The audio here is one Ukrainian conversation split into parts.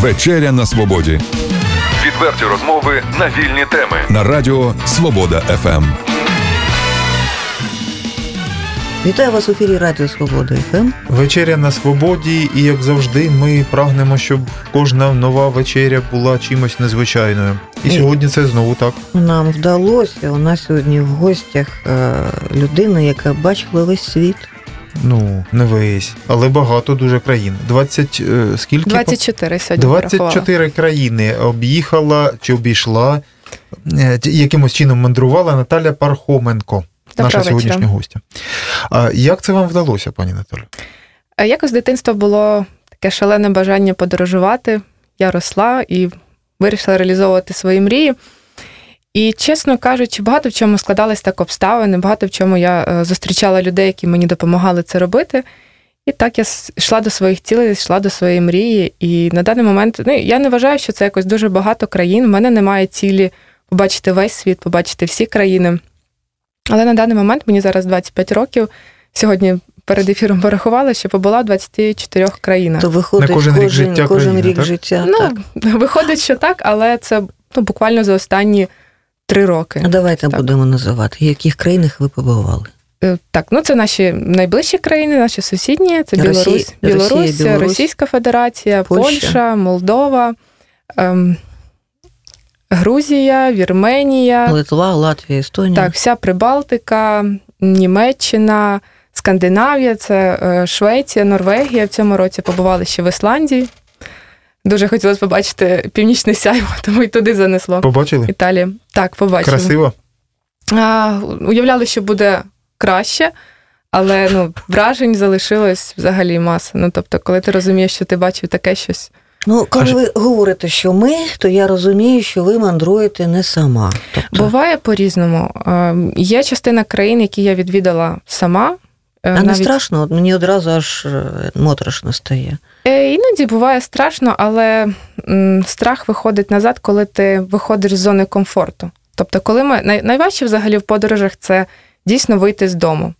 Вечеря на свободі Відверті розмови на вільні теми. на радіо Свобода. ФМ. Вітаю вас в ефірі Радіо Свобода ФМ. Вечеря на свободі, і як завжди, ми прагнемо, щоб кожна нова вечеря була чимось незвичайною. І Ні. сьогодні це знову так. Нам вдалося. У нас сьогодні в гостях е, людина, яка бачила весь світ. Ну, не весь, але багато дуже країн. 20, е, скільки? 24 сьогодні порахувала. 24 країни об'їхала чи обійшла, е, якимось чином мандрувала Наталя Пархоменко, Доброго наша сьогоднішня гостя. А як це вам вдалося, пані Наталі? Е, Якось з дитинства було таке шалене бажання подорожувати. Я росла і вирішила реалізовувати свої мрії. І, чесно кажучи, багато в чому складались так обставини, багато в чому я е, зустрічала людей, які мені допомагали це робити. І так я с- йшла до своїх цілей, йшла до своєї мрії. І на даний момент ну, я не вважаю, що це якось дуже багато країн. У мене немає цілі побачити весь світ, побачити всі країни. Але на даний момент мені зараз 25 років. Сьогодні перед ефіром порахувала, що побула в 24 країнах. То виходить На кожен рік життя кожен країни, рік так? життя. ну, так. виходить, що так, але це ну, буквально за останні три роки. А давайте так. будемо називати, в яких країнах ви побували. Е, Так, ну це наші найближчі країни, наші сусідні. Це Росія- Білорусь, Росія, Білорусь, Білорусь, Російська Федерація, Польща. Польща, Молдова, ем, Грузія, Вірменія. Литва, Латвія, Естонія. Так, вся Прибалтика, Німеччина, Скандинавія, це е, Швеція, Норвегія. В цьому році побували ще в Ісландії. Дуже хотілося побачити північне сяйво, тому і туди занесло. Побачили? Італія. Так, побачили. Красиво. А, уявляли, що буде краще, але ну, вражень залишилось взагалі маса. Ну, тобто, коли ти розумієш, що ти бачив таке щось. Ну, коли Аж- ви говорите, що ми, то я розумію, що ви мандруєте не сама. Тобто, Буває по-різному. Е, Є частина країн, які я відвідала сама. Е, а не страшно, От мені одразу аж е, моторошно стає. Е, Іноді буває страшно, але страх виходить назад, коли ти виходиш з зони комфорту. Тобто, коли ми найважче взагалі в подорожах це дійсно вийти з дому.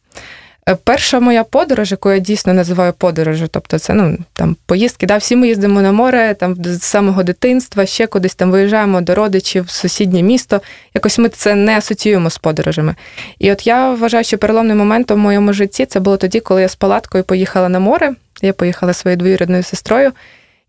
Е, Перша моя подорож, яку я дійсно називаю подорожю, тобто це ну там поїздки. Да, всі ми їздимо на море там з самого дитинства, ще кудись там виїжджаємо до родичів в сусіднє місто. Якось ми це не асоціюємо з подорожами. І от я вважаю, що переломним моментом в моєму житті це було тоді, коли я з палаткою поїхала на море. Я поїхала своєю двоюрідною сестрою.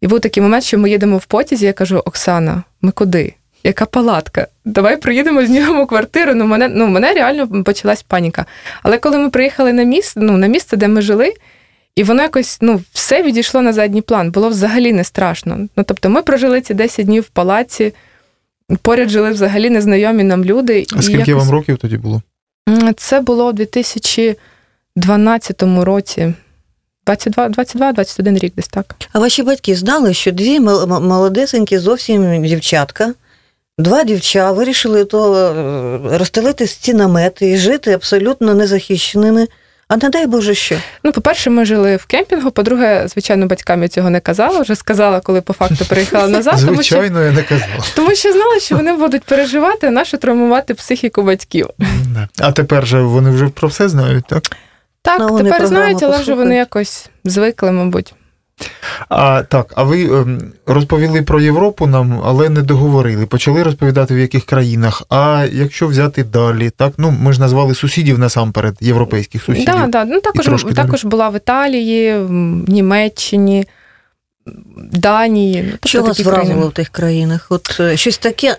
І був такий момент, що ми їдемо в потязі. Я кажу: Оксана, ми куди? Яка палатка? Давай приїдемо, знімемо квартиру. Ну, мене, ну, мене реально почалась паніка. Але коли ми приїхали на місце, ну, на місце, де ми жили, і воно якось ну, все відійшло на задній план, було взагалі не страшно. Ну, тобто, ми прожили ці 10 днів в палаці, поряд жили взагалі незнайомі нам люди. А скільки вам років тоді було? Це було у 2012 році. 22, 22, 21 рік десь так. А ваші батьки знали, що дві мол- молодесенькі зовсім дівчатка, два дівча вирішили то е, розстелити ці намети і жити абсолютно незахищеними. А не дай Боже що. Ну, по-перше, ми жили в кемпінгу. По-друге, звичайно, батькам я цього не казала. Вже сказала, коли по факту приїхала назад. Тому що, Звичайно, я не казав. тому що знала, що вони будуть переживати, а нащо травмувати психіку батьків. А тепер же вони вже про все знають, так? Так, Ну, тепер знають, але вже вони якось звикли, мабуть. А так, а ви ем, розповіли про Європу нам, але не договорили. Почали розповідати в яких країнах. А якщо взяти далі, так ну ми ж назвали сусідів насамперед, європейських сусідів. Да, да. Ну, також, також далі. була в Італії, в Німеччині, Данії. Що вас такі країни. вразило в тих країнах? От е, щось таке,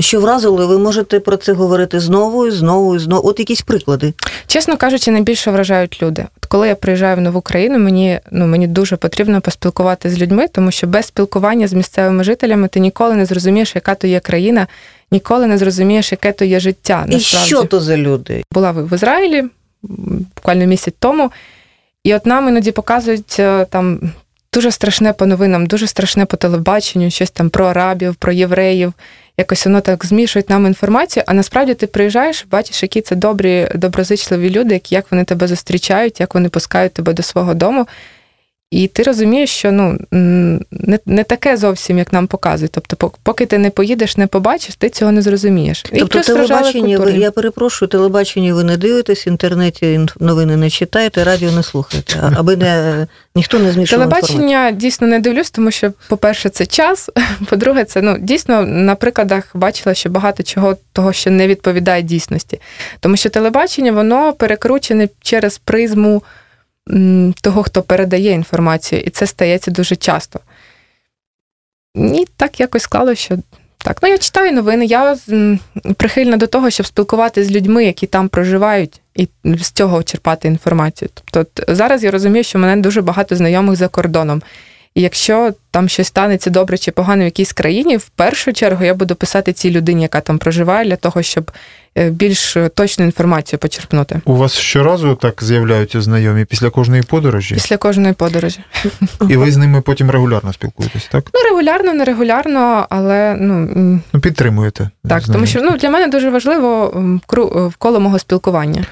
що вразило, ви можете про це говорити знову і знову і знову. От якісь приклади. Чесно кажучи, найбільше вражають люди. От коли я приїжджаю в нову країну, мені ну мені дуже потрібно поспілкувати з людьми, тому що без спілкування з місцевими жителями ти ніколи не зрозумієш, яка то є країна, ніколи не зрозумієш, яке то є життя. І що то за люди? була в в Ізраїлі буквально місяць тому, і от нам іноді показують е, там. Дуже страшне по новинам, дуже страшне по телебаченню, щось там про арабів, про євреїв. Якось воно так змішують нам інформацію. А насправді ти приїжджаєш, бачиш, які це добрі, доброзичливі люди, як вони тебе зустрічають, як вони пускають тебе до свого дому. І ти розумієш, що ну не не таке зовсім, як нам показують. Тобто, поки ти не поїдеш, не побачиш, ти цього не зрозумієш. І тобто телебачення, ви, я перепрошую, телебачення ви не дивитесь, в інтернеті новини не читаєте, радіо не слухаєте, аби не ніхто не змішував Телебачення інформацію. дійсно не дивлюсь, тому що, по-перше, це час. По-друге, це ну дійсно на прикладах бачила, що багато чого того, що не відповідає дійсності. Тому що телебачення, воно перекручене через призму того, хто передає інформацію, і це стається дуже часто. І так якось склалося, що так. Ну, я читаю новини, я прихильна до того, щоб спілкуватися з людьми, які там проживають, і з цього черпати інформацію. Тобто зараз я розумію, що мене дуже багато знайомих за кордоном. І якщо там щось станеться добре чи погано в якійсь країні, в першу чергу я буду писати цій людині, яка там проживає, для того, щоб е, більш точну інформацію почерпнути. У вас щоразу так з'являються знайомі після кожної подорожі? Після кожної подорожі. І ви з ними потім регулярно спілкуєтесь, так? Ну, регулярно, не регулярно, але ну ну підтримуєте. Так, тому що ну для мене дуже важливо в коло мого спілкування.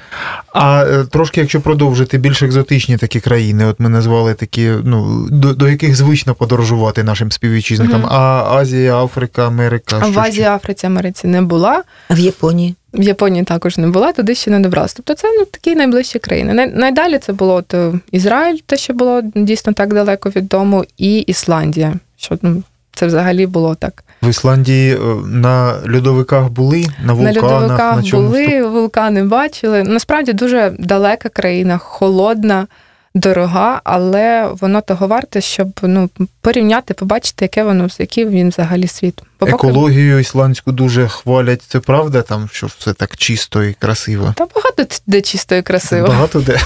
А е, трошки, якщо продовжити більш екзотичні такі країни, от ми назвали такі, ну до, до яких звично подорожувати нашим співвітчизникам, угу. а Азія, Африка, Америка. А в Азії, Африці, Америці не була. А в Японії? В Японії також не була, туди ще не добралася. Тобто це ну, такі найближчі країни. Най, найдалі це було от, е, Ізраїль, те, що було дійсно так далеко від дому, і Ісландія. Що ну, це взагалі було так. В Ісландії е, на льодовиках були, на вулканах? На льодовиках на чомусь? були, вулкани бачили. Насправді дуже далека країна, холодна, дорога, але воно того варте, щоб ну, порівняти, побачити, яке воно, який він взагалі світ. Бо Екологію ісландську дуже хвалять. Це правда, там, що все так чисто і красиво? Та багато де чисто і красиво. Багато де.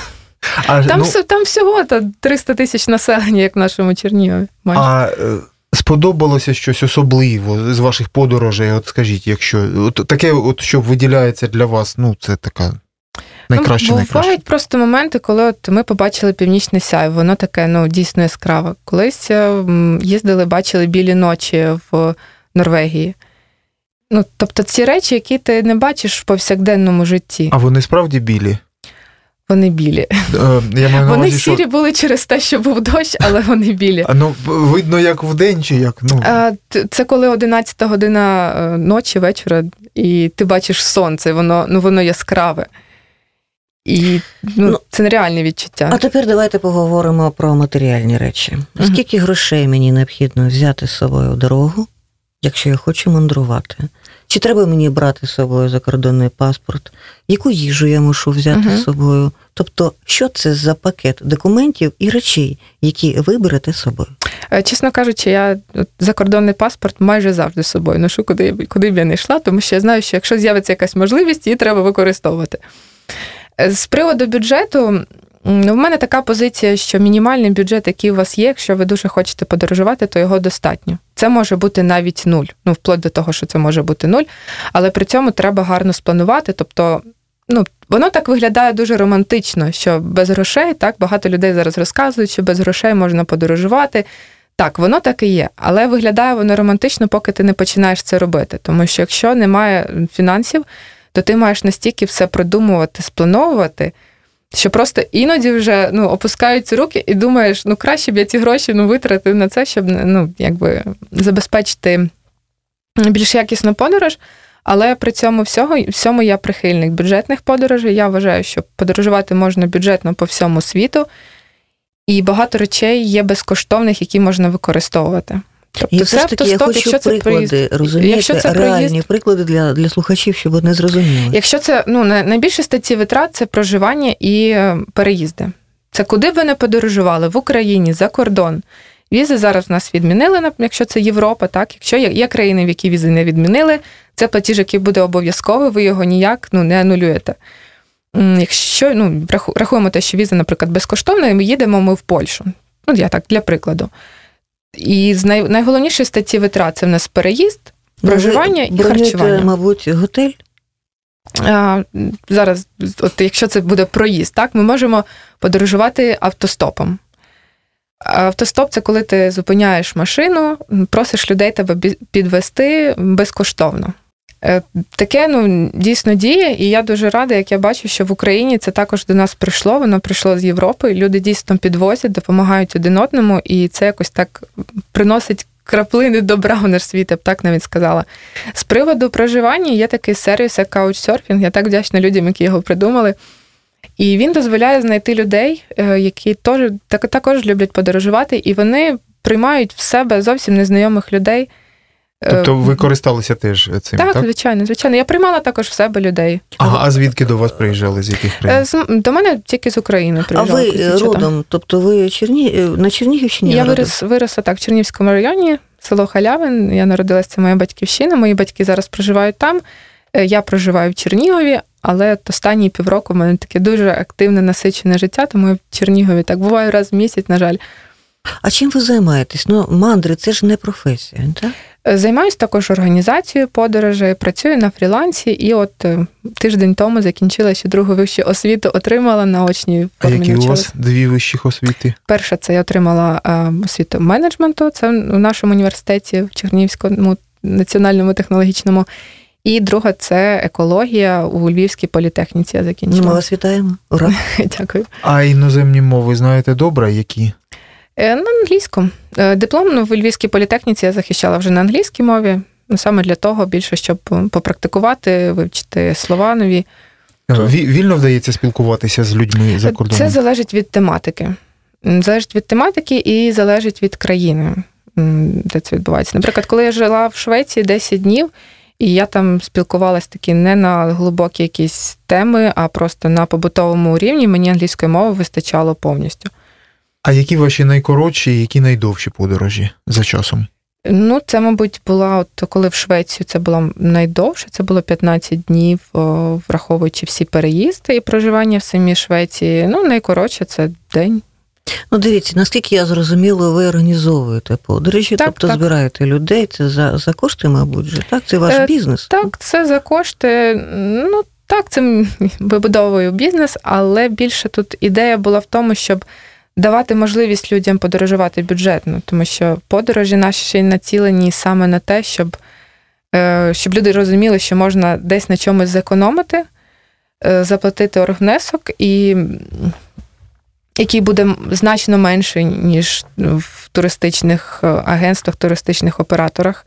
А, Там ну, там всього та 300 тисяч населення, як в нашому Чернігові. майже. А е, сподобалося щось особливо з ваших подорожей? От скажіть, якщо от таке, от що виділяється для вас, ну це така. Найкраще, ну, найкраще. Бувають просто моменти, коли от ми побачили північне сяйво, воно таке ну, дійсно яскраве. Колись е, їздили, бачили білі ночі в Норвегії. Ну, Тобто ці речі, які ти не бачиш в повсякденному житті. А вони справді білі? Вони білі. Е, я маю Вони увазі, сірі що... були через те, що був дощ, але вони білі. А ну видно, як вдень чи як? Ну а, це коли 11 година е, ночі, вечора, і ти бачиш сонце, воно ну воно яскраве. І ну, ну, це нереальне відчуття. А тепер давайте поговоримо про матеріальні речі. Скільки грошей мені необхідно взяти з собою в дорогу, якщо я хочу мандрувати? Чи треба мені брати з собою закордонний паспорт? Яку їжу я мушу взяти uh з собою? Тобто, що це за пакет документів і речей, які ви берете з собою? Е, чесно кажучи, я закордонний паспорт майже завжди з собою ношу, куди, куди б я не йшла, тому що я знаю, що якщо з'явиться якась можливість, її треба використовувати. З приводу бюджету, ну, в мене така позиція, що мінімальний бюджет, який у вас є, якщо ви дуже хочете подорожувати, то його достатньо. Це може бути навіть нуль, ну вплоть до того, що це може бути нуль, але при цьому треба гарно спланувати. Тобто, ну, воно так виглядає дуже романтично, що без грошей так багато людей зараз розказують, що без грошей можна подорожувати. Так, воно так і є, але виглядає воно романтично, поки ти не починаєш це робити. Тому що якщо немає фінансів, то ти маєш настільки все продумувати, сплановувати, що просто іноді вже ну, опускаються руки і думаєш, ну краще б я ці гроші ну, витратив на це, щоб ну, якби забезпечити більш якісну подорож. Але при цьому всього, всьому я прихильник бюджетних подорожей. Я вважаю, що подорожувати можна бюджетно по всьому світу, і багато речей є безкоштовних, які можна використовувати. Тобто і все ж таки я хочу якщо приклади, це розумієте, якщо це реальні проїзд, приклади для для слухачів, щоб вони зрозуміли. Якщо це ну найбільше статті витрат це проживання і е, переїзди. Це куди б ви не подорожували в Україні за кордон. Візи зараз в нас відмінили, якщо це Європа, так якщо є, є країни, в які візи не відмінили, це платіж, який буде обов'язковий, ви його ніяк ну, не анулюєте. Якщо ну, рахуємо те, що віза, наприклад, безкоштовна, і ми їдемо ми в Польщу. Ну, я так для прикладу. І з най... найголовніші статті витрат це в нас переїзд, ну, проживання і харчування. Мабуть, готель. А, Зараз, от якщо це буде проїзд, так, ми можемо подорожувати автостопом. Автостоп це коли ти зупиняєш машину, просиш людей тебе підвести безкоштовно. Е, Таке ну дійсно діє, і я дуже рада, як я бачу, що в Україні це також до нас прийшло. Воно прийшло з Європи. Люди дійсно підвозять, допомагають один одному, і це якось так приносить краплини добра в наш світ, я б так навіть сказала. З приводу проживання є такий сервіс, як Couchsurfing. Я так вдячна людям, які його придумали. І він дозволяє знайти людей, е, які теж так, також люблять подорожувати, і вони приймають в себе зовсім незнайомих людей. Е, Тобто ви користалися теж цим, так, так? звичайно, звичайно. Я приймала також в себе людей. Ага, а звідки до вас приїжджали? З яких Е, країн? До мене тільки з України А ви якісь дівчата. родом, тобто ви Черні... е, на Чернігівщині? Я вирос, виросла так в Чернівському районі, село Халявин. Я народилася, це моя батьківщина. Мої батьки зараз проживають там. Е, Я проживаю в Чернігові, але от останні півроку в мене таке дуже активне насичене життя, тому я в Чернігові так буваю раз в місяць, на жаль. А чим ви займаєтесь? Ну, мандри це ж не професія, так? Займаюсь також організацією подорожей, працюю на фрілансі, і от е, тиждень тому закінчила ще другу вищу освіту, отримала на очній А які у вас дві вищих освіти? Перша це я отримала е, освіту менеджменту, це в нашому університеті в Чернігівському національному технологічному. І друга це екологія у Львівській політехніці. Я Ну, ми закінчила. вас вітаємо. Ура. Дякую. А іноземні мови знаєте добре, які? Е, На англійському. Е, Диплом ну, в Львівській політехніці я захищала вже на англійській мові. Ну, саме для того, більше, щоб попрактикувати, вивчити слова нові. Вільно вдається спілкуватися з людьми за кордоном? Це залежить від тематики. Залежить від тематики і залежить від країни, де це відбувається. Наприклад, коли я жила в Швеції 10 днів, і я там спілкувалася такі не на глибокі якісь теми, а просто на побутовому рівні, мені англійської мови вистачало повністю. А які ваші найкоротші і які найдовші подорожі за часом? Ну, це, мабуть, була от коли в Швецію це було найдовше, це було 15 днів, о, враховуючи всі переїзди і проживання в самій Швеції. Ну, найкоротше це день. Ну, дивіться, наскільки я зрозуміла, ви організовуєте подорожі, Так, тобто так. збираєте людей, це за, за кошти, мабуть, же, так? Це ваш Е, бізнес. Так, це за кошти. Ну так, це вибудовую бізнес, але більше тут ідея була в тому, щоб давати можливість людям подорожувати бюджетно, тому що подорожі наші ще й націлені саме на те, щоб, е, щоб люди розуміли, що можна десь на чомусь зекономити, е, заплатити оргнесок і. Який буде значно менший, ніж в туристичних е, агентствах, туристичних операторах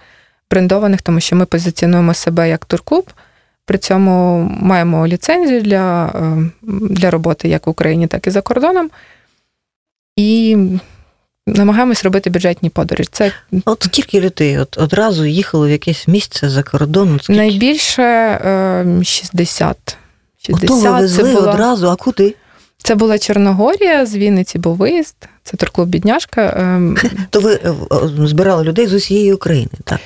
брендованих, тому що ми позиціонуємо себе як турклуб. При цьому маємо ліцензію для, для роботи як в Україні, так і за кордоном. І намагаємось робити бюджетні подорожі. Це От скільки людей от, одразу їхало в якесь місце за кордон? Скільки? найбільше е, 60. Ото ви 60 це везли була, одразу, а куди? це була Чорногорія, з Вінниці був виїзд. Це турклуб Бідняшка. Е, То ви е, е, збирали людей з усієї України, так?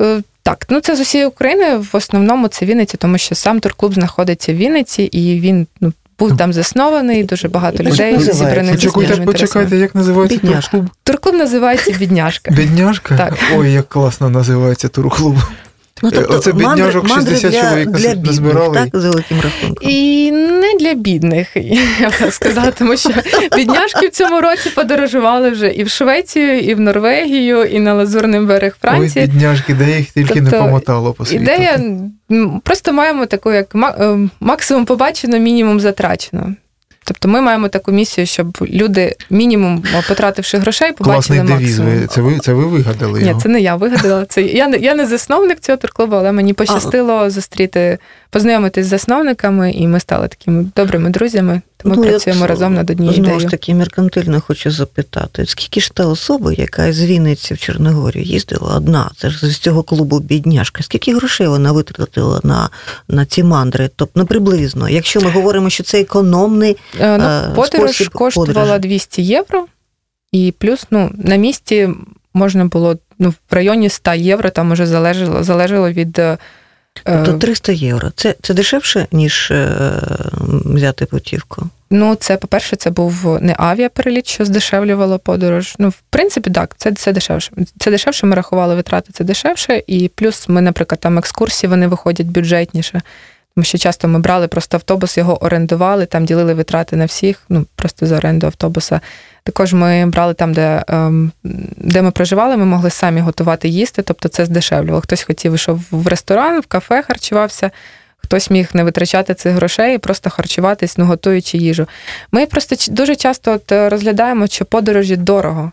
Е, Так, ну це з усієї України. В основному це Вінниця, тому що сам турклуб знаходиться в Вінниці, і він ну, був там заснований, дуже багато людей зібраних Почекайте, почекайте, як називається турклуб? Турклуб називається Бідняшка. Бідняшка? Так. Ой, як класно називається турклуб. Ну, Е, оце бідняжок 60 для, чоловік для назбирали. бідних, так, за великим рахунком. І не для бідних, я б сказала, тому що бідняшки в цьому році подорожували вже і в Швецію, і в Норвегію, і на Лазурний берег Франції. Ой, бідняшки, де їх тільки не Тобто, помотало по світу. Ідея просто маємо таку, як е, максимум побачено, мінімум затрачено. Тобто ми маємо таку місію, щоб люди, мінімум потративши грошей, побачили Класний девіз. максимум. Ви, це, ви, це ви вигадали Ні, його? це не я вигадала. Це я не я не засновник цього турклубу, але мені пощастило зустріти, познайомитись з засновниками, і ми стали такими добрими друзями. Тому Ну, працюємо от, разом над однією Знову ж таки, меркантильно хочу запитати, скільки ж та особа, яка з Вінниці в Чорногорію їздила одна, це ж з цього клубу бідняшка, скільки грошей вона витратила на, на ці мандри? Тобто, ну, приблизно, якщо ми говоримо, що це економний, Е, Ну, е, подорож спосіб коштувала подорожі. 200 євро, і плюс ну, на місці можна було ну, в районі 100 євро, там уже залежало, залежало від. Е, тобто 300 євро. Це, це дешевше, ніж е, взяти путівку? Ну, це, по-перше, це був не авіапереліт, що здешевлювало подорож. Ну, в принципі, так, це, це дешевше. Це дешевше, ми рахували витрати, це дешевше. І плюс ми, наприклад, там екскурсії вони виходять бюджетніше. Тому що часто ми брали просто автобус, його орендували, там ділили витрати на всіх, ну просто за оренду автобуса. Також ми брали там, де, ем, де ми проживали, ми могли самі готувати їсти, тобто це здешевлювало. Хтось хотів йшов в ресторан, в кафе харчувався, хтось міг не витрачати цих грошей і просто харчуватись, ну, готуючи їжу. Ми просто дуже часто от е, розглядаємо, що подорожі дорого.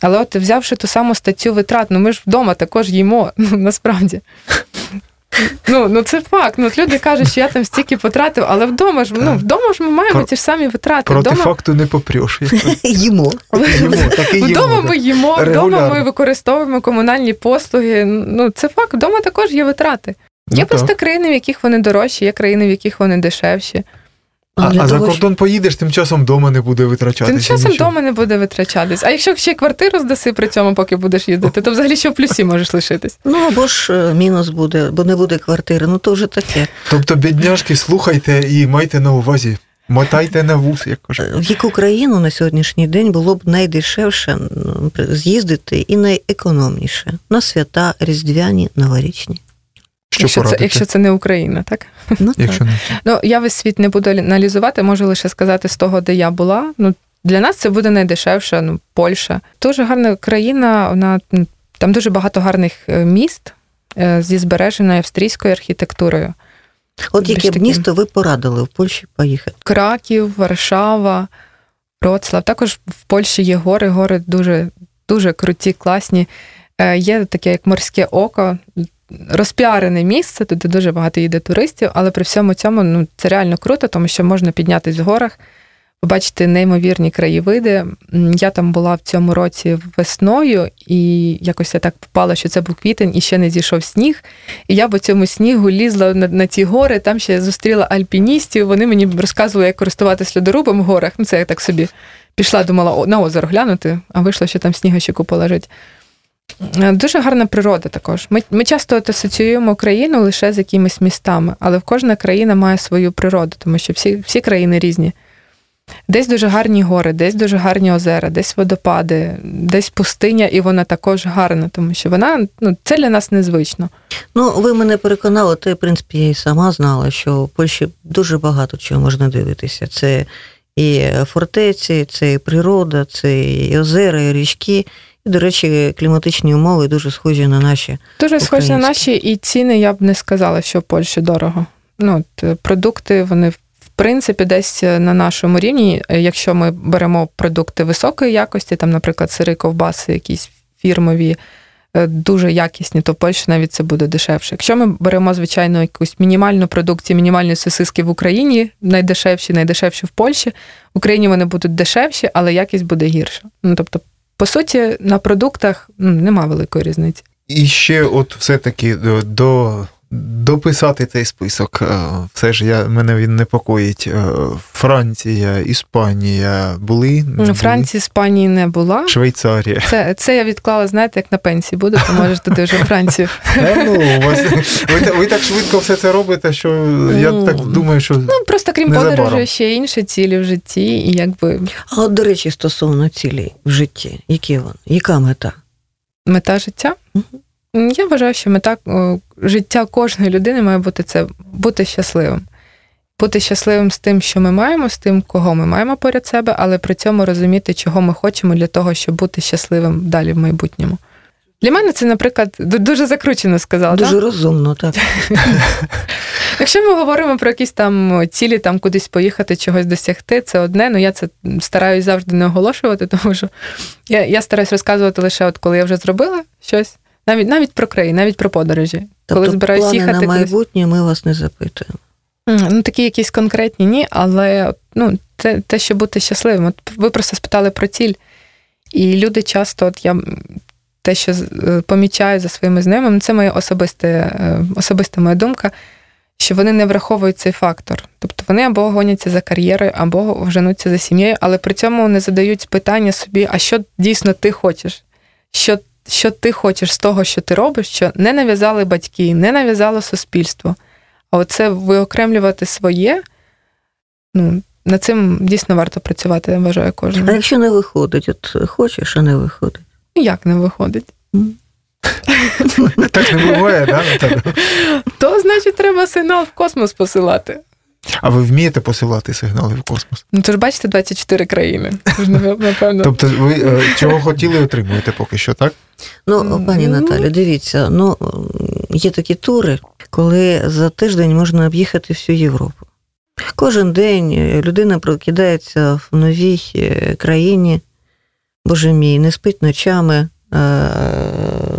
Але от взявши ту саму статтю витрат, ну ми ж вдома також їмо, насправді. Ну, ну це факт. Ну, от люди кажуть, що я там стільки потратив, але вдома ж, ну, вдома ж ми маємо Про- ті ж самі витрати. Проти Вдома, факту не попреш. Їмо. Вдома ми їмо, вдома ми використовуємо комунальні послуги. Ну, це факт, вдома також є витрати. Ну, Є просто так. країни, в яких вони дорожчі, є країни, в яких вони дешевші. А, а за того, кордон поїдеш, тим часом вдома не буде витрачатися. Тим часом нічого. вдома не буде витрачатись. А якщо ще квартиру здаси при цьому, поки будеш їздити, то взагалі ще в плюсі можеш лишитись. Ну або ж е, мінус буде, бо не буде квартири. Ну то вже таке. Тобто, бідняшки, слухайте і майте на увазі. Мотайте на вус, як кажуть. В яку країну на сьогоднішній день було б найдешевше з'їздити і найекономніше на свята різдвяні новорічні. Що якщо, це, якщо це не Україна, так? Ну, так. Якщо не Ну, я весь світ не буду аналізувати, можу лише сказати з того, де я була. Ну, для нас це буде найдешевше, ну, Польща. Дуже гарна країна, вона там дуже багато гарних е, міст е, зі збереженою австрійською архітектурою. От яке б місто ви порадили в Польщі поїхати? Краків, Варшава, Вроцлав. Також в Польщі є гори, гори дуже, дуже круті, класні. Е, Є таке, як морське око, розпіарене місце, туди дуже багато їде туристів, але при всьому цьому ну, це реально круто, тому що можна піднятися в горах, побачити неймовірні краєвиди. Я там була в цьому році весною, і якось я так попала, що це був квітень і ще не зійшов сніг. І я по цьому снігу лізла на, на ті гори, там ще зустріла альпіністів. Вони мені розказували, як користуватися льодорубом в горах. Ну, це я так собі пішла, думала на озеро глянути, а вийшло, що там сніга ще купа лежить. Е, Дуже гарна природа також. Ми, ми часто асоціюємо Україну лише з якимись містами, але кожна країна має свою природу, тому що всі, всі країни різні. Десь дуже гарні гори, десь дуже гарні озера, десь водопади, десь пустиня, і вона також гарна, тому що вона ну, це для нас незвично. Ну, ви мене переконали, то, в принципі, я і сама знала, що в Польщі дуже багато чого можна дивитися. Це і фортеці, це і природа, це і озера, і річки. До речі, кліматичні умови дуже схожі на наші. Дуже схожі на наші, і ціни я б не сказала, що в Польщі дорого. Ну, от, е, продукти, вони в принципі десь на нашому рівні. Е, Якщо ми беремо продукти високої якості, там, наприклад, сири, ковбаси, якісь фірмові, е, дуже якісні, то в Польщі навіть це буде дешевше. Якщо ми беремо, звичайно, якусь мінімальну продукцію, мінімальні сосиски в Україні, найдешевші, найдешевші в Польщі, в Україні вони будуть дешевші, але якість буде гірша. Ну, тобто, по суті, на продуктах нема великої різниці. І ще, от все-таки е, до, дописати цей список. е, Все ж я, мене він непокоїть. Е, Франція, Іспанія були. Ну, Франції, Іспанії не була. Швейцарія. Це, це я відклала, знаєте, як на пенсії буду, то можеш туди вже Францію. Е, ну, у вас, ви, ви так швидко все це робите, що я Ну, так думаю, що Ну просто крім подорожі, ще інші цілі в житті, і якби А от, до речі, стосовно цілей в житті, які вони? Яка мета? мета життя. Я вважаю, що мета життя кожної людини має бути це бути щасливим. Бути щасливим з тим, що ми маємо, з тим, кого ми маємо поряд себе, але при цьому розуміти, чого ми хочемо для того, щоб бути щасливим далі в майбутньому. Для мене це, наприклад, дуже закручено сказала. Дуже так? розумно, так. Якщо ми говоримо про якісь там цілі, там кудись поїхати, чогось досягти, це одне. Ну я це стараюсь завжди не оголошувати, тому що я, я стараюсь розказувати лише от коли я вже зробила щось, навіть навіть про країни, навіть про подорожі. Коли Тобто збираюсь плани їхати на майбутнє ми вас не запитуємо. Ну, такі якісь конкретні, ні, але ну, те, те, що бути щасливим. От ви просто спитали про ціль. І люди часто, от я те, що е, помічаю за своїми знайомими, це моя особиста, е, особиста моя думка, що вони не враховують цей фактор. Тобто вони або гоняться за кар'єрою, або женуться за сім'єю, але при цьому не задають питання собі, а що дійсно ти хочеш? Що, що ти хочеш з того, що ти робиш, що не нав'язали батьки, не нав'язало суспільство. А оце виокремлювати своє, ну, над цим дійсно варто працювати, я вважаю А кожному. якщо не виходить, от хочеш, а не виходить. Ніяк не виходить. так не буває, да, То значить, треба сигнал в космос посилати. А ви вмієте посилати сигнали в космос? Ну, то ж бачите, 24 країни. Напевно. Тобто, ви е, чого хотіли, отримуєте поки що, так? Ну, пані Ну. Наталі, дивіться, ну є такі тури, коли за тиждень можна об'їхати всю Європу. Кожен день е, людина прокидається в новій е, країні, боже мій, не спить ночами. Е,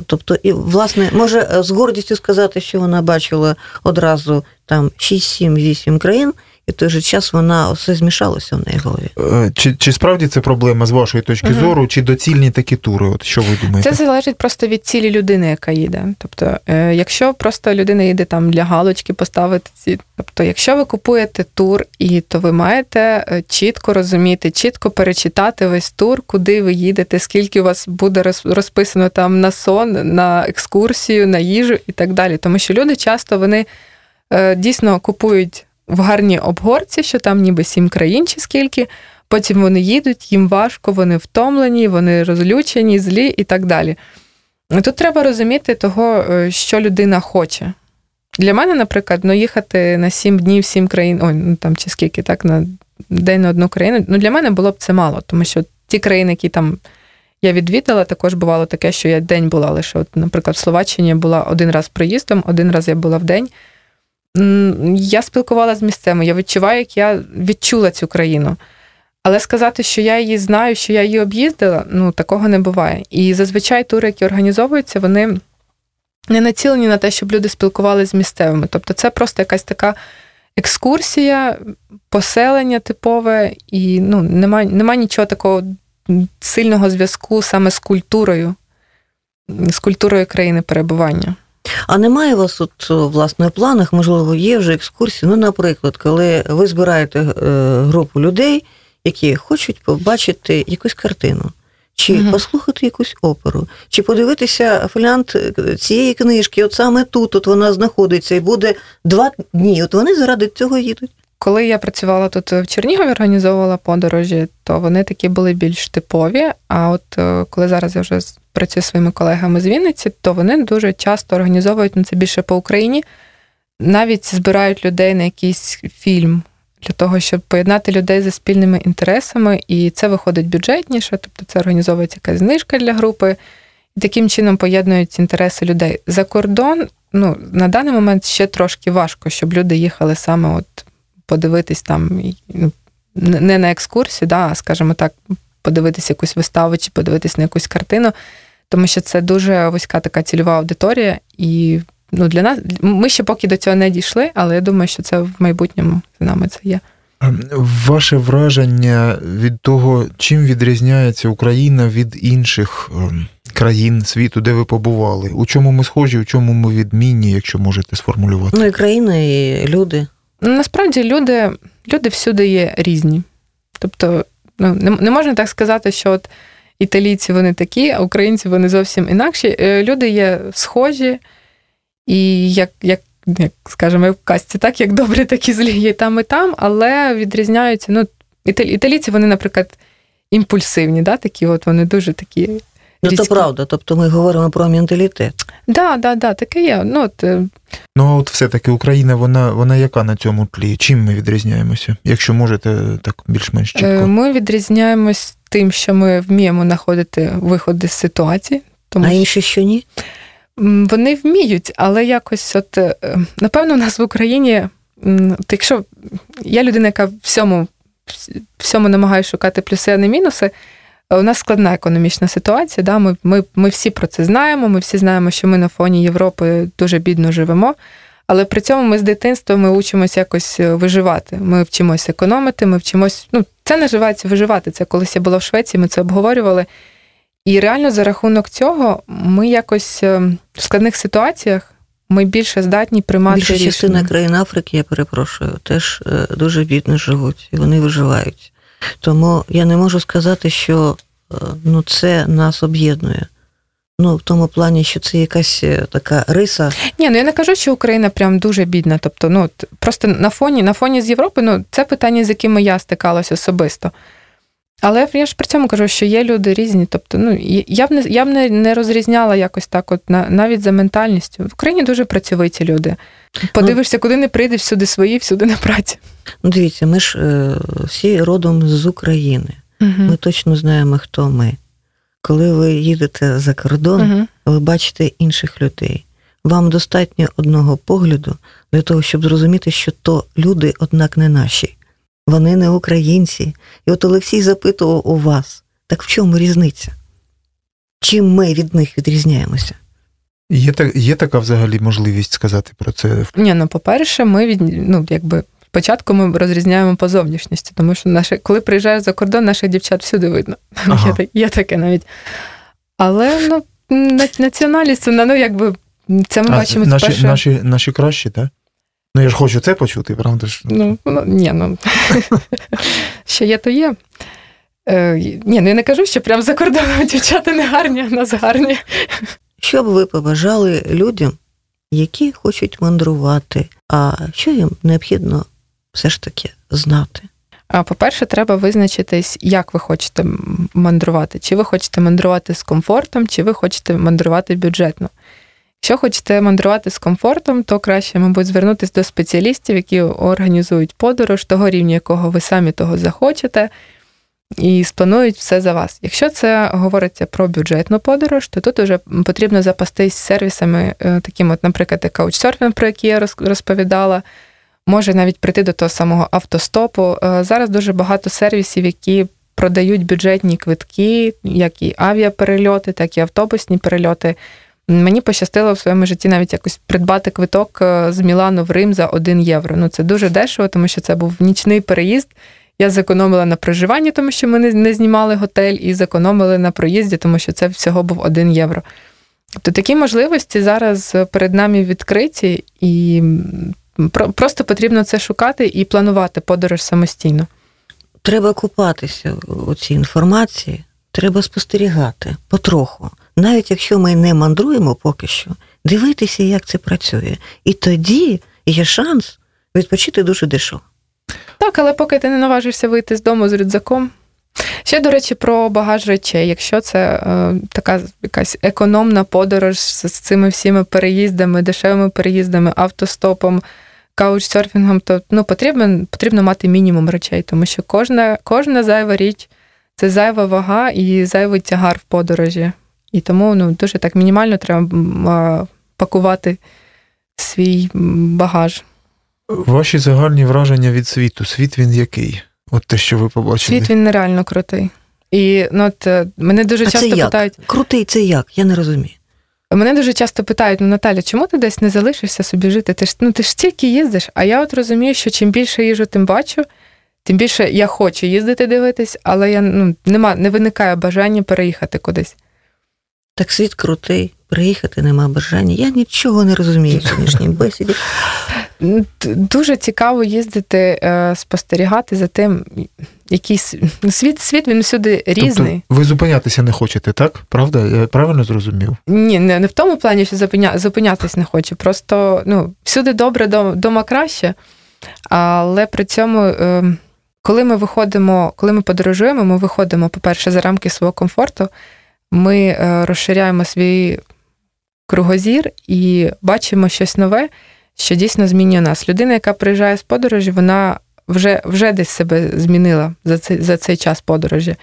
Тобто, і, власне, може з гордістю сказати, що вона бачила одразу там 6, 7, 8 країн, і в той же час вона все змішалося в неї голові. Е, Чи, чи справді це проблема з вашої точки Мгм. зору, чи доцільні такі тури? От що ви думаєте? Це залежить просто від цілі людини, яка їде. Тобто, е, якщо просто людина їде там для галочки поставити ці. Тобто, якщо ви купуєте тур, і то ви маєте е, чітко розуміти, чітко перечитати весь тур, куди ви їдете, скільки у вас буде розписано там на сон, на екскурсію, на їжу і так далі. Тому що люди часто вони е, дійсно купують в гарній обгорці, що там ніби сім країн чи скільки. Потім вони їдуть, їм важко, вони втомлені, вони розлючені, злі і так далі. Тут треба розуміти того, е, що людина хоче. Для мене, наприклад, ну, їхати на сім днів, сім країн, ой, ну там чи скільки, так, на день на одну країну, ну для мене було б це мало, тому що ті країни, які там я відвідала, також бувало таке, що я день була лише, от, наприклад, в Словаччині була один раз приїздом, один раз я була в день. Я спілкувалася з місцями, я відчуваю, як я відчула цю країну. Але сказати, що я її знаю, що я її об'їздила, ну такого не буває. І зазвичай тури, які організовуються, вони не націлені на те, щоб люди спілкувалися з місцевими. Тобто це просто якась така екскурсія, поселення типове, і ну, немає нема нічого такого сильного зв'язку саме з культурою, з культурою країни перебування. А немає у вас от власне в планах, можливо, є вже екскурсії. Ну, наприклад, коли ви збираєте е, групу людей, які хочуть побачити якусь картину, чи угу. послухати якусь оперу, чи подивитися фоліант е, цієї книжки, от саме тут от вона знаходиться, і буде два дні. От вони заради цього їдуть. Коли я працювала тут в Чернігові, організовувала подорожі, то вони такі були більш типові. А от е, коли зараз я вже працюю зі своїми колегами з Вінниці, то вони дуже часто організовують ну, це більше по Україні, навіть збирають людей на якийсь фільм для того, щоб поєднати людей за спільними інтересами, і це виходить бюджетніше, тобто це організовується якась знижка для групи, і таким чином поєднують інтереси людей. За кордон, ну, на даний момент ще трошки важко, щоб люди їхали саме от подивитись там ну, не на екскурсію, да, а скажімо так, подивитись якусь виставу чи подивитись на якусь картину, тому що це дуже вузька така цільова аудиторія, і ну, для нас ми ще поки до цього не дійшли, але я думаю, що це в майбутньому з нами це є. Ем, Ваше враження від того, чим відрізняється Україна від інших ем, країн світу, де ви побували? У чому ми схожі, у чому ми відмінні, якщо можете сформулювати? Ну і країна, і люди. Насправді люди, люди всюди є різні. Тобто, ну, не, не можна так сказати, що от італійці вони такі, а українці вони зовсім інакші. Е, Люди є схожі, і як, як, як скажімо, в казці, так як добрі, так і злі є там і там, але відрізняються. Ну, італі- італійці, вони, наприклад, імпульсивні, да, такі, от вони дуже такі. Ну, різкі. правда. Тобто ми говоримо про менталітет. Да, да, да, таке є. Ну, от, е, Ну а от все-таки Україна, вона, вона яка на цьому тлі? Чим ми відрізняємося? Якщо можете так більш-менш Е, чітко. Ми відрізняємось тим, що ми вміємо знаходити виходи з ситуації. Тому А що інші що ні? вони вміють, але якось, от е, напевно, у нас в Україні, от якщо я людина, яка всьому, всьому намагає шукати плюси, а не мінуси. У нас складна економічна ситуація. Да? Ми, ми, ми всі про це знаємо. Ми всі знаємо, що ми на фоні Європи дуже бідно живемо. Але при цьому ми з дитинства ми учимося якось е, виживати. Ми вчимося економити, ми вчимось. Ну, це називається виживати. Це колись я була в Швеції, ми це обговорювали. І реально за рахунок цього ми якось е, в складних ситуаціях ми більше здатні приймати Більша рішення. частина країн Африки, я перепрошую, теж е, дуже бідно живуть, і вони виживають. Тому я не можу сказати, що е, ну, це нас об'єднує. Ну, в тому плані, що це якась е, така риса. Ні, ну я не кажу, що Україна прям дуже бідна. Тобто, ну просто на фоні, на фоні з Європи, ну це питання, з якими я стикалася особисто. Але я ж при цьому кажу, що є люди різні. Тобто, ну я б не я б не, не розрізняла якось так, от на навіть за ментальністю. В Україні дуже працьовиті люди. Подивишся, куди не прийдеш, всюди свої, всюди на праці. Ну, Дивіться, ми ж е, всі родом з України. Угу. Ми точно знаємо, хто ми. Коли ви їдете за кордон, угу. ви бачите інших людей. Вам достатньо одного погляду для того, щоб зрозуміти, що то люди, однак, не наші. Вони не українці. І от Олексій запитував у вас, так в чому різниця? Чим ми від них відрізняємося? Є так, є така взагалі можливість сказати про це? Ні, ну по-перше, ми від ну, якби спочатку ми розрізняємо по зовнішності, тому що наші, коли приїжджаєш за кордон, наших дівчат всюди видно. Ага. Є, є таке навіть. Але ну, національність, вона, ну якби це ми а, бачимо. Наші, спершу... наші, наші кращі, так? Ну, я ж хочу це почути, правда ж? Ну, ну ні, ну що є, то є. Е, Ні, ну я не кажу, що прям за кордоном дівчата не гарні, а нас гарні. Що б ви побажали людям, які хочуть мандрувати, а що їм необхідно все ж таки знати? А по-перше, треба визначитись, як ви хочете мандрувати. Чи ви хочете мандрувати з комфортом, чи ви хочете мандрувати бюджетно. Якщо хочете мандрувати з комфортом, то краще, мабуть, звернутися до спеціалістів, які організують подорож, того рівня, якого ви самі того захочете, і спланують все за вас. Якщо це говориться про бюджетну подорож, то тут вже потрібно запастись сервісами, е, таким, от, наприклад, каучсерфінг, про який я розповідала. Може навіть прийти до того самого автостопу. Е, зараз дуже багато сервісів, які продають бюджетні квитки, як і авіаперельоти, так і автобусні перельоти. Мені пощастило в своєму житті навіть якось придбати квиток е, з Мілану в Рим за 1 євро. Ну це дуже дешево, тому що це був нічний переїзд. Я зекономила на проживанні, тому що ми не знімали готель, і зекономили на проїзді, тому що це всього був 1 євро. Тобто такі можливості зараз перед нами відкриті, і просто потрібно це шукати і планувати подорож самостійно. Треба купатися у цій інформації, треба спостерігати потроху навіть якщо ми не мандруємо поки що, дивитися, як це працює. І тоді є шанс відпочити дуже дешево. Так, але поки ти не наважишся вийти з дому з рюкзаком. Ще, до речі, про багаж речей. Якщо це е, така якась економна подорож з, з цими всіми переїздами, дешевими переїздами, автостопом, каучсерфінгом, то ну, потрібно потрібно мати мінімум речей, тому що кожна, кожна зайва річ це зайва вага і зайвий тягар в подорожі. І тому ну, дуже так мінімально треба пакувати свій багаж. Ваші загальні враження від світу. Світ він який? От те, що ви побачили. Світ він нереально крутий. І ну, от, е, мене дуже а часто це як? питають. Крутий це як? Я не розумію. Мене дуже часто питають, ну Наталя, чому ти десь не залишишся собі жити? Ти ж ну ти ж тільки їздиш, а я от розумію, що чим більше їжу, тим бачу, тим більше я хочу їздити дивитись, але я ну, нема, не виникає бажання переїхати кудись. Так світ крутий, приїхати нема бажання. Я нічого не розумію в сьогоднішній бесіді. Дуже цікаво їздити, е, спостерігати за тим, який світ світ він всюди тобто різний. Тобто ви зупинятися не хочете, так? Правда? Я правильно зрозумів? Ні, не, не в тому плані, що зупиня, зупинятись не хочу. Просто ну, всюди добре, дома краще. Але при цьому, е, коли ми виходимо, коли ми подорожуємо, ми виходимо, по-перше, за рамки свого комфорту ми е, розширяємо свій кругозір і бачимо щось нове, що дійсно змінює нас. Людина, яка приїжджає з подорожі, вона вже вже десь себе змінила за цей, за цей час подорожі.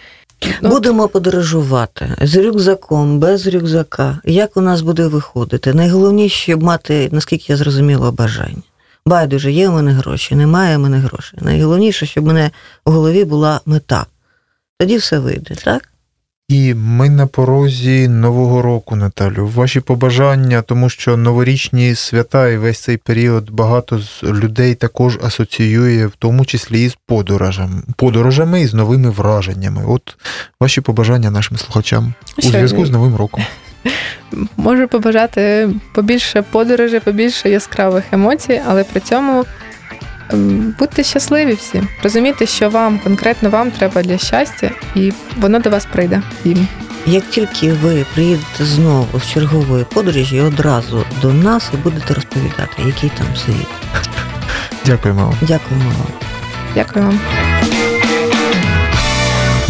Ну, Будемо подорожувати з рюкзаком, без рюкзака. Як у нас буде виходити? Найголовніше, щоб мати, наскільки я зрозуміла, бажання. Байдуже, є у мене гроші, немає у мене грошей. Найголовніше, щоб у мене в голові була мета. Тоді все вийде, так? І ми на порозі Нового року, Наталю. Ваші побажання, тому що новорічні свята і весь цей період багато з людей також асоціює, в тому числі і з подорожами, подорожами і з новими враженнями. От ваші побажання нашим слухачам у зв'язку з Новим роком. Можу побажати побільше подорожей, побільше яскравих емоцій, але при цьому будьте щасливі всі, розумійте, що вам, конкретно вам треба для щастя, і воно до вас прийде. Їм. Як тільки ви приїдете знову з чергової подорожі, одразу до нас і будете розповідати, який там світ. Дякуємо вам. Дякуємо вам. Дякую вам.